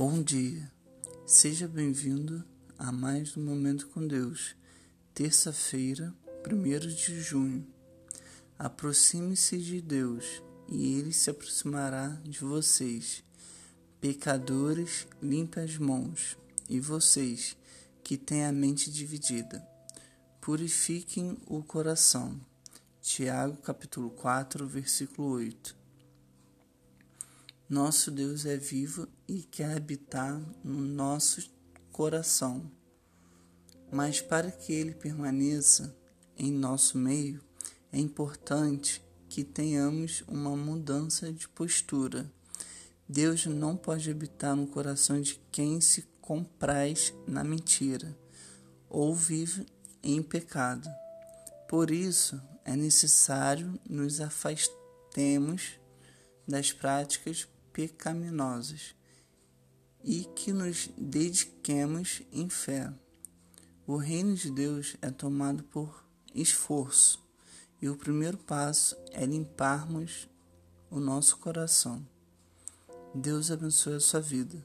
Bom dia, seja bem-vindo a mais um Momento com Deus, terça-feira, 1 de junho. Aproxime-se de Deus e Ele se aproximará de vocês. Pecadores, limpe as mãos, e vocês que têm a mente dividida, purifiquem o coração. Tiago capítulo 4, versículo 8. Nosso Deus é vivo e quer habitar no nosso coração. Mas para que ele permaneça em nosso meio, é importante que tenhamos uma mudança de postura. Deus não pode habitar no coração de quem se compraz na mentira ou vive em pecado. Por isso, é necessário nos afastemos das práticas pecaminosas e que nos dediquemos em fé. O reino de Deus é tomado por esforço e o primeiro passo é limparmos o nosso coração. Deus abençoe a sua vida.